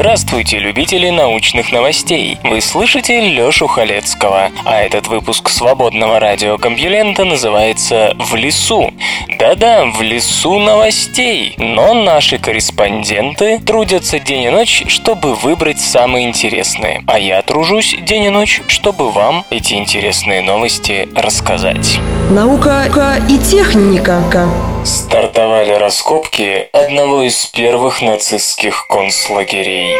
Здравствуйте, любители научных новостей! Вы слышите Лёшу Халецкого, а этот выпуск свободного радиокомпьюлента называется «В лесу». Да-да, в лесу новостей, но наши корреспонденты трудятся день и ночь, чтобы выбрать самые интересные, а я тружусь день и ночь, чтобы вам эти интересные новости рассказать. Наука и техника Стартовали раскопки одного из первых нацистских концлагерей.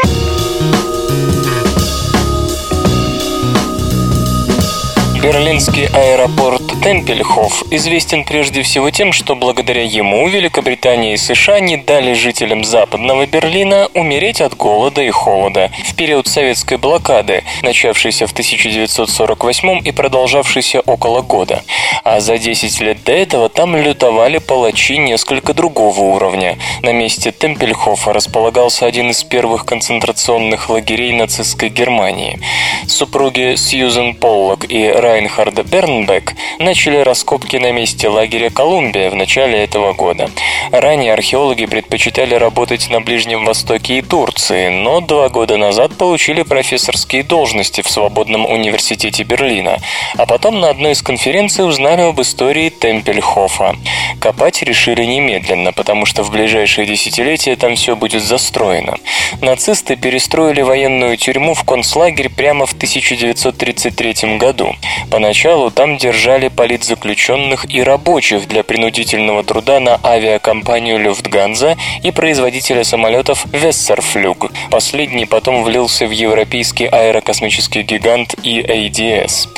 Берлинский аэропорт Темпельхоф известен прежде всего тем, что благодаря ему Великобритания и США не дали жителям западного Берлина умереть от голода и холода в период советской блокады, начавшейся в 1948 и продолжавшейся около года. А за 10 лет до этого там лютовали палачи несколько другого уровня. На месте Темпельхофа располагался один из первых концентрационных лагерей нацистской Германии. Супруги Сьюзен Поллок и Райнхарда Бернбек начали раскопки на месте лагеря Колумбия в начале этого года. Ранее археологи предпочитали работать на Ближнем Востоке и Турции, но два года назад получили профессорские должности в Свободном университете Берлина, а потом на одной из конференций узнали об истории Темпельхофа. Копать решили немедленно, потому что в ближайшие десятилетия там все будет застроено. Нацисты перестроили военную тюрьму в концлагерь прямо в 1933 году. Поначалу там держали политзаключенных и рабочих для принудительного труда на авиакомпанию Люфтганза и производителя самолетов Вессерфлюг. Последний потом влился в европейский аэрокосмический гигант EADS.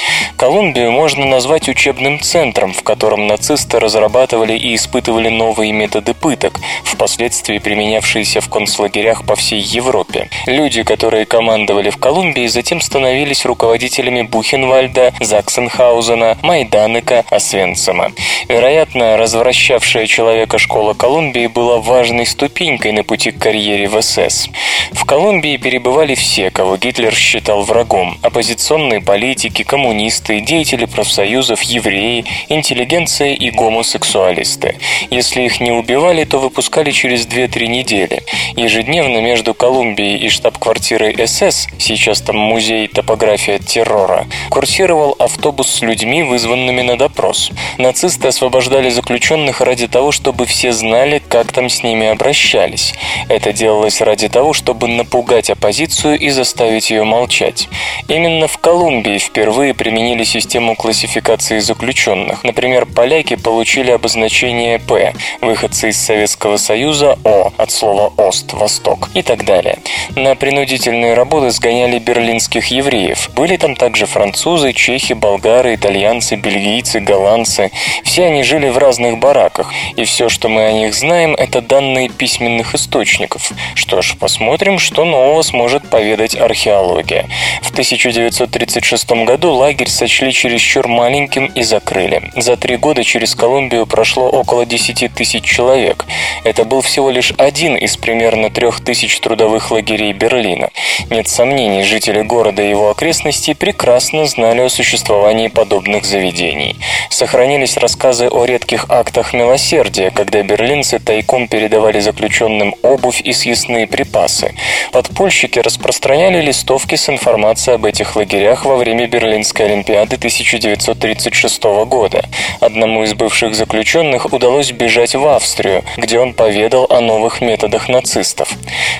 Колумбию можно назвать учебным центром, в котором нацисты разрабатывали и испытывали новые методы пыток, впоследствии применявшиеся в концлагерях по всей Европе. Люди, которые командовали в Колумбии, затем становились руководителями Бухенвальда, Заксенхаузена, Майданека, Освенцима. Вероятно, развращавшая человека школа Колумбии была важной ступенькой на пути к карьере в СС. В Колумбии перебывали все, кого Гитлер считал врагом. Оппозиционные политики, коммунисты, деятели профсоюзов, евреи, интеллигенция и гомосексуалисты. Если их не убивали, то выпускали через 2-3 недели. Ежедневно между Колумбией и штаб-квартирой СС, сейчас там музей топография террора, курсировал автобус с людьми, вызванными на допрос. Нацисты освобождали заключенных ради того, чтобы все знали, как там с ними обращались. Это делалось ради того, чтобы напугать оппозицию и заставить ее молчать. Именно в Колумбии впервые применили систему классификации заключенных. Например, поляки получили обозначение «П», выходцы из Советского Союза «О» от слова «Ост», «Восток» и так далее. На принудительные работы сгоняли берлинских евреев. Были там также французы, чехи, болгары, итальянцы, бельгийцы, голландцы. Все они жили в разных бараках, и все, что мы о них знаем, это данные письменных источников. Что ж, посмотрим, что нового сможет поведать археология. В 1936 году лагерь сочли чересчур маленьким и закрыли. За три года через Колумбию прошло около 10 тысяч человек. Это был всего лишь один из примерно трех тысяч трудовых лагерей Берлина. Нет сомнений, жители города и его окрестностей прекрасно знали о существовании подобных заведений. Сохранились рассказы о редких актах милосердия, когда берлинцы тайком передавали заключенным обувь и съестные припасы. Подпольщики распространяли листовки с информацией об этих лагерях во время Берлинской Олимпиады 1936 года. Одному из бывших заключенных удалось бежать в Австрию, где он поведал о новых методах нацистов.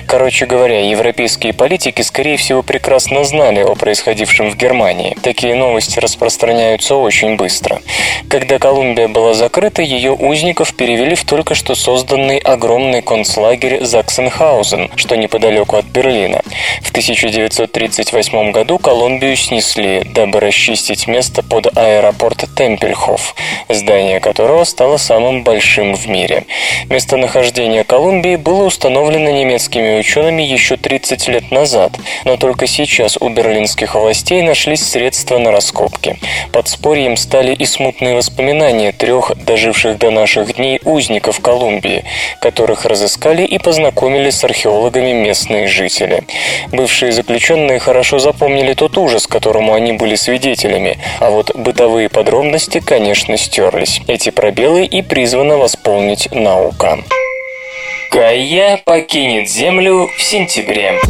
Короче говоря, европейские политики, скорее всего, прекрасно знали о происходившем в Германии. Такие новости есть распространяются очень быстро. Когда Колумбия была закрыта, ее узников перевели в только что созданный огромный концлагерь Заксенхаузен, что неподалеку от Берлина. В 1938 году Колумбию снесли, дабы расчистить место под аэропорт Темпельхоф, здание которого стало самым большим в мире. Местонахождение Колумбии было установлено немецкими учеными еще 30 лет назад, но только сейчас у берлинских властей нашлись средства на раскопки. Подспорьем стали и смутные воспоминания трех доживших до наших дней узников Колумбии, которых разыскали и познакомили с археологами местные жители. Бывшие заключенные хорошо запомнили тот ужас, которому они были свидетелями, а вот бытовые подробности, конечно, стерлись. Эти пробелы и призвана восполнить наука. Гайя покинет Землю в сентябре.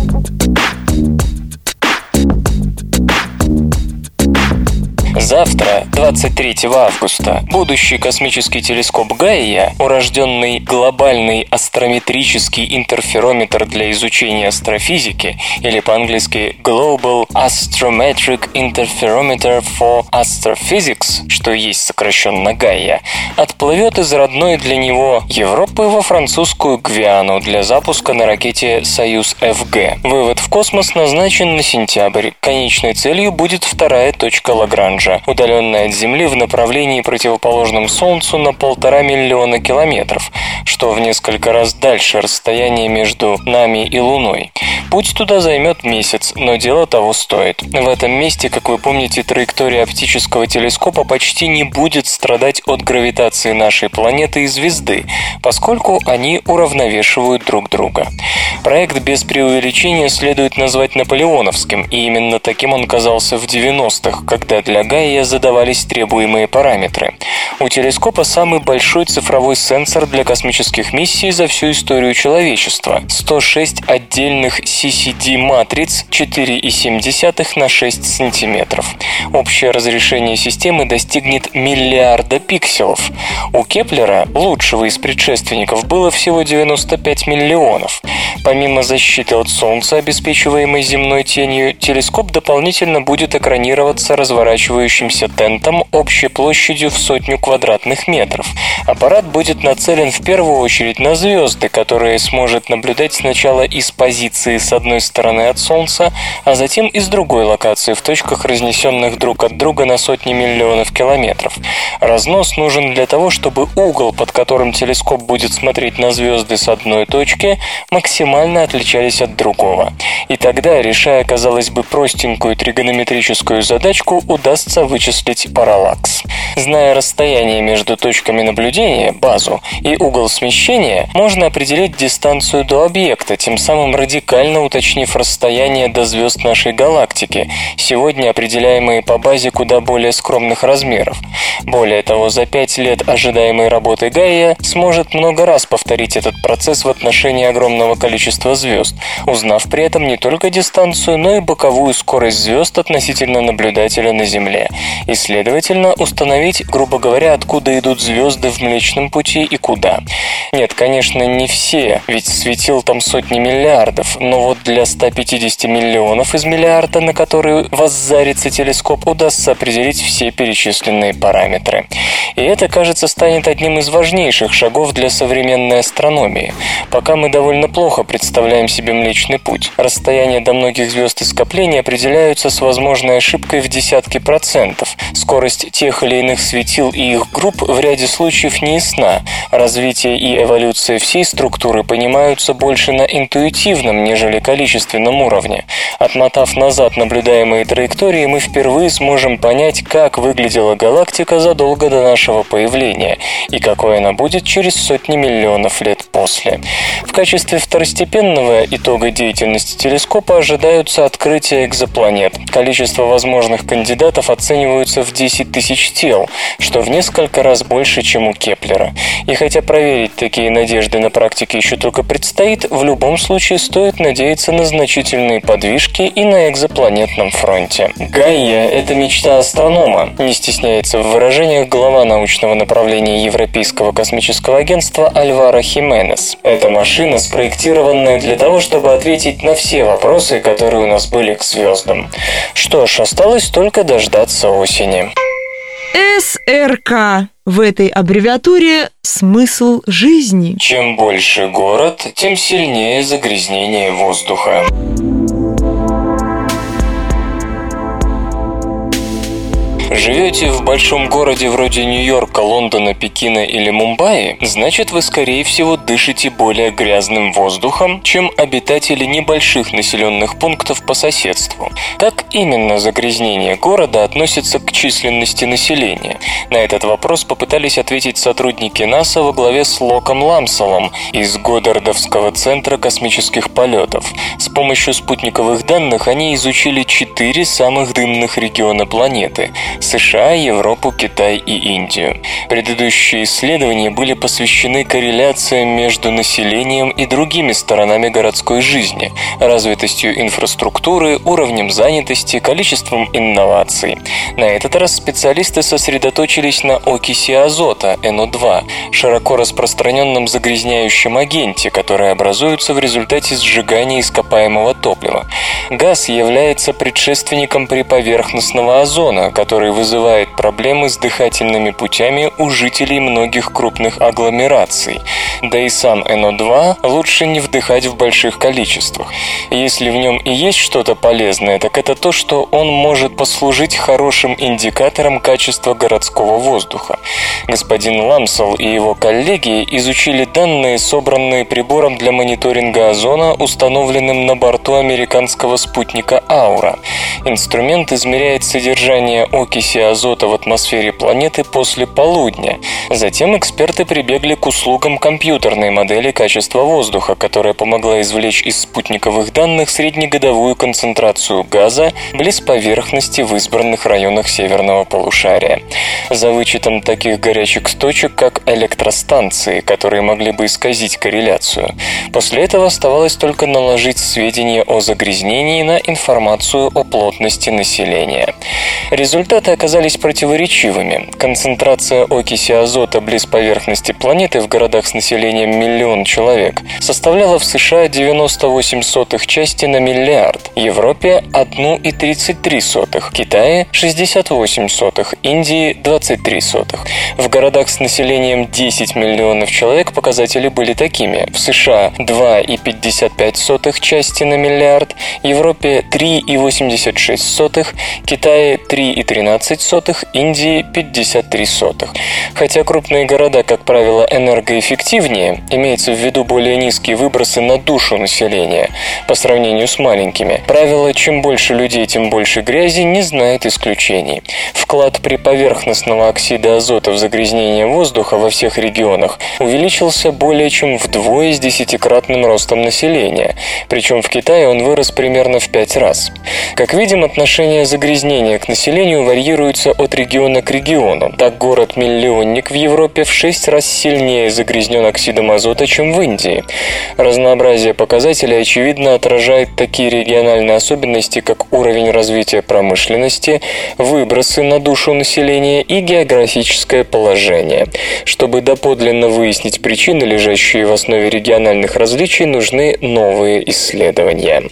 Завтра, 23 августа, будущий космический телескоп Гайя, урожденный глобальный астрометрический интерферометр для изучения астрофизики, или по-английски Global Astrometric Interferometer for Astrophysics, что есть сокращенно Гайя, отплывет из родной для него Европы во французскую Гвиану для запуска на ракете «Союз-ФГ». Вывод в космос назначен на сентябрь. Конечной целью будет вторая точка Лагранжа, удаленная от Земли в направлении противоположном Солнцу на полтора миллиона километров, что в несколько раз дальше расстояния между нами и Луной. Путь туда займет месяц, но дело того стоит. В этом месте, как вы помните, траектория оптического телескопа почти не будет страдать от гравитации нашей планеты и звезды, поскольку они уравновешивают друг друга. Проект без преувеличения следует назвать наполеоновским, и именно таким он казался в 90-х, когда для Гайя задавались требуемые параметры. У телескопа самый большой цифровой сенсор для космических миссий за всю историю человечества – 106 отдельных CCD-матриц 4,7 на 6 сантиметров. Общее разрешение системы достигнет миллиарда пикселов. У Кеплера, лучшего из предшественников, было всего 95 миллионов. Помимо защиты от Солнца, обеспечиваемой земной тенью, телескоп дополнительно будет экранироваться разворачивающимся тентом общей площадью в сотню квадратных метров. Аппарат будет нацелен в первую очередь на звезды, которые сможет наблюдать сначала из позиции с одной стороны от Солнца, а затем из другой локации в точках, разнесенных друг от друга на сотни миллионов километров. Разнос нужен для того, чтобы угол, под которым телескоп будет смотреть на звезды с одной точки, максимально отличались от другого. И тогда, решая, казалось бы, простенькую тригонометрическую задачку, удастся вычислить параллакс. Зная расстояние между точками наблюдения, базу, и угол смещения, можно определить дистанцию до объекта, тем самым радикально уточнив расстояние до звезд нашей галактики, сегодня определяемые по базе куда более скромных размеров. Более того, за пять лет ожидаемой работы Гайя сможет много раз повторить этот процесс в отношении огромного количества звезд, узнав при этом не только дистанцию, но и боковую скорость звезд относительно наблюдателя на Земле, и, следовательно, установить, грубо говоря, откуда идут звезды в Млечном Пути и куда. Нет, конечно, не все, ведь светил там сотни миллиардов, но вот для 150 миллионов из миллиарда, на который воззарится телескоп, удастся определить все перечисленные параметры. И это, кажется, станет одним из важнейших шагов для современной астрономии. Пока мы довольно плохо представляем себе Млечный Путь. Расстояние до многих звезд и скоплений определяются с возможной ошибкой в десятки процентов. Скорость тех или иных светил и их групп в ряде случаев не ясна. Развитие и эволюция всей структуры понимаются больше на интуитивном, нежели количественном уровне. Отмотав назад наблюдаемые траектории, мы впервые сможем понять, как выглядела галактика задолго до нашего появления и какой она будет через сотни миллионов лет после. В качестве второстепенного итога деятельности телескопа ожидаются открытия экзопланет. Количество возможных кандидатов оцениваются в 10 тысяч тел, что в несколько раз больше, чем у Кеплера. И хотя проверить такие надежды на практике еще только предстоит, в любом случае стоит надеяться на значительные подвижки и на экзопланетном фронте. Гайя – это мечта астронома, не стесняется в выражениях глава научного направления Европейского космического агентства Альвара Хименес. Это машина, спроектированная для того, чтобы ответить на все вопросы, которые у нас были к звездам. Что ж, осталось только дождаться дождаться осени. СРК. В этой аббревиатуре смысл жизни. Чем больше город, тем сильнее загрязнение воздуха. Живете в большом городе вроде Нью-Йорка, Лондона, Пекина или Мумбаи, значит вы скорее всего дышите более грязным воздухом, чем обитатели небольших населенных пунктов по соседству. Как именно загрязнение города относится к численности населения? На этот вопрос попытались ответить сотрудники НАСА во главе с Локом Ламсолом из Годдардовского центра космических полетов. С помощью спутниковых данных они изучили четыре самых дымных региона планеты США, Европу, Китай и Индию. Предыдущие исследования были посвящены корреляциям между населением и другими сторонами городской жизни, развитостью инфраструктуры, уровнем занятости, количеством инноваций. На этот раз специалисты сосредоточились на окиси азота, НО2, широко распространенном загрязняющем агенте, который образуется в результате сжигания ископаемого топлива. Газ является предшественником приповерхностного озона, который вызывает проблемы с дыхательными путями у жителей многих крупных агломераций. Да и сам НО2 лучше не вдыхать в больших количествах. Если в нем и есть что-то полезное, так это то, что он может послужить хорошим индикатором качества городского воздуха. Господин Ламсел и его коллеги изучили данные, собранные прибором для мониторинга озона, установленным на борту американского спутника Аура. Инструмент измеряет содержание окиси азота в атмосфере планеты после полудня. Затем эксперты прибегли к услугам компьютерной модели качества воздуха, которая помогла извлечь из спутниковых данных среднегодовую концентрацию газа близ поверхности в избранных районах северного полушария. За вычетом таких горячих точек, как электростанции, которые могли бы исказить корреляцию. После этого оставалось только наложить сведения о загрязнении на информацию о плотности населения. Результаты оказались противоречивыми. Концентрация окиси азота близ поверхности планеты в городах с населением миллион человек составляла в США 98 сотых части на миллиард, Европе 1,33, Китае 68 сотых, Индии 23 сотых. В городах с населением 10 миллионов человек показатели были такими. В США 2,55 части на миллиард, Европе 3,86, Китае 3,13, Индии 53 сотых. Хотя крупные города, как правило, энергоэффективнее, имеется в виду более низкие выбросы на душу населения по сравнению с маленькими. Правило «чем больше людей, тем больше грязи» не знает исключений. Вклад при поверхностного оксида азота в загрязнение воздуха во всех регионах увеличился более чем вдвое с десятикратным ростом населения, причем в Китае он вырос примерно в пять раз. Как видим, отношение загрязнения к населению варьируется от региона к региону. Так город-миллионник в Европе в шесть раз сильнее загрязнен оксидом азота, чем в Индии. Разнообразие показателей очевидно отражает такие региональные особенности, как уровень развития промышленности, выбросы на душу населения и географическое положение. Чтобы доподлинно выяснить причины, лежащие в основе региональных различий, нужны новые исследования.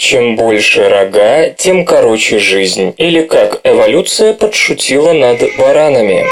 Чем больше рога, тем короче жизнь. Или как эволюция подшутила над баранами.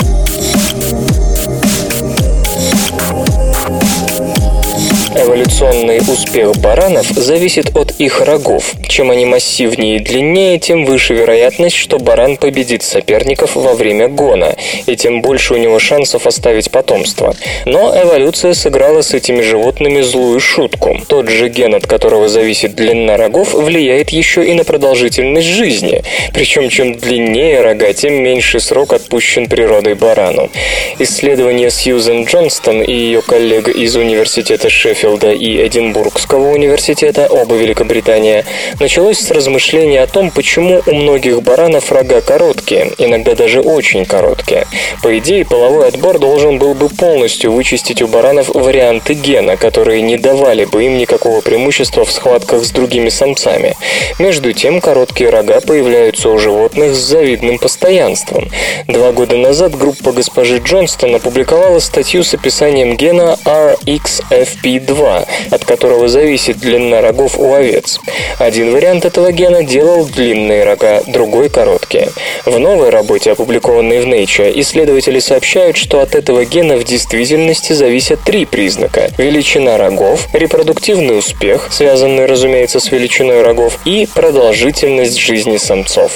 Эволюционный успех баранов зависит от их рогов. Чем они массивнее и длиннее, тем выше вероятность, что баран победит соперников во время гона, и тем больше у него шансов оставить потомство. Но эволюция сыграла с этими животными злую шутку. Тот же ген, от которого зависит длина рогов, влияет еще и на продолжительность жизни. Причем чем длиннее рога, тем меньше срок отпущен природой барану. Исследование Сьюзен Джонстон и ее коллега из университета Шеффилда Шеффилда и Эдинбургского университета, оба Великобритания, началось с размышления о том, почему у многих баранов рога короткие, иногда даже очень короткие. По идее, половой отбор должен был бы полностью вычистить у баранов варианты гена, которые не давали бы им никакого преимущества в схватках с другими самцами. Между тем, короткие рога появляются у животных с завидным постоянством. Два года назад группа госпожи Джонстон опубликовала статью с описанием гена RXFP2, От которого зависит длина рогов у овец. Один вариант этого гена делал длинные рога, другой – короткие. В новой работе, опубликованной в Nature, исследователи сообщают, что от этого гена в действительности зависят три признака – величина рогов, репродуктивный успех, связанный, разумеется, с величиной рогов, и продолжительность жизни самцов.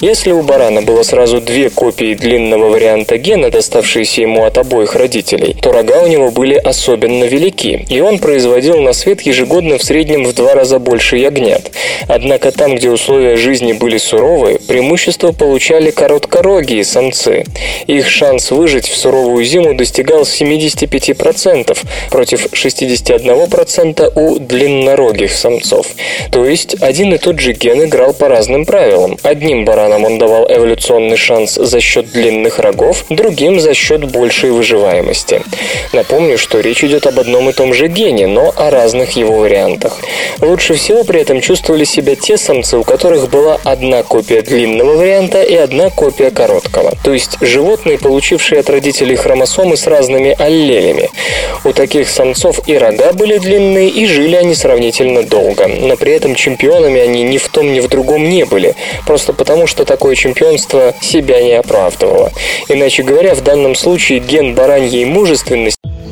Если у барана было сразу две копии длинного варианта гена, доставшиеся ему от обоих родителей, то рога у него были особенно велики, и он производил на свет ежегодно в среднем в два раза больше ягнят. Однако там, где условия жизни были суровые, преимущество получали короткорогие самцы. Их шанс выжить в суровую зиму достигал 75% против 61% у длиннорогих самцов. То есть один и тот же ген играл по разным правилам. Одним баранам он давал эволюционный шанс за счет длинных рогов, другим за счет большей выживаемости. Напомню, что речь идет об одном и том же гене, но о разных его вариантах. Лучше всего при этом чувствовали себя те самцы, у которых была одна копия длинного варианта и одна копия короткого. То есть животные, получившие от родителей хромосомы с разными аллелями. У таких самцов и рога были длинные, и жили они сравнительно долго. Но при этом чемпионами они ни в том, ни в другом не были. Просто потому, что такое чемпионство себя не оправдывало. Иначе говоря, в данном случае ген бараньей мужественности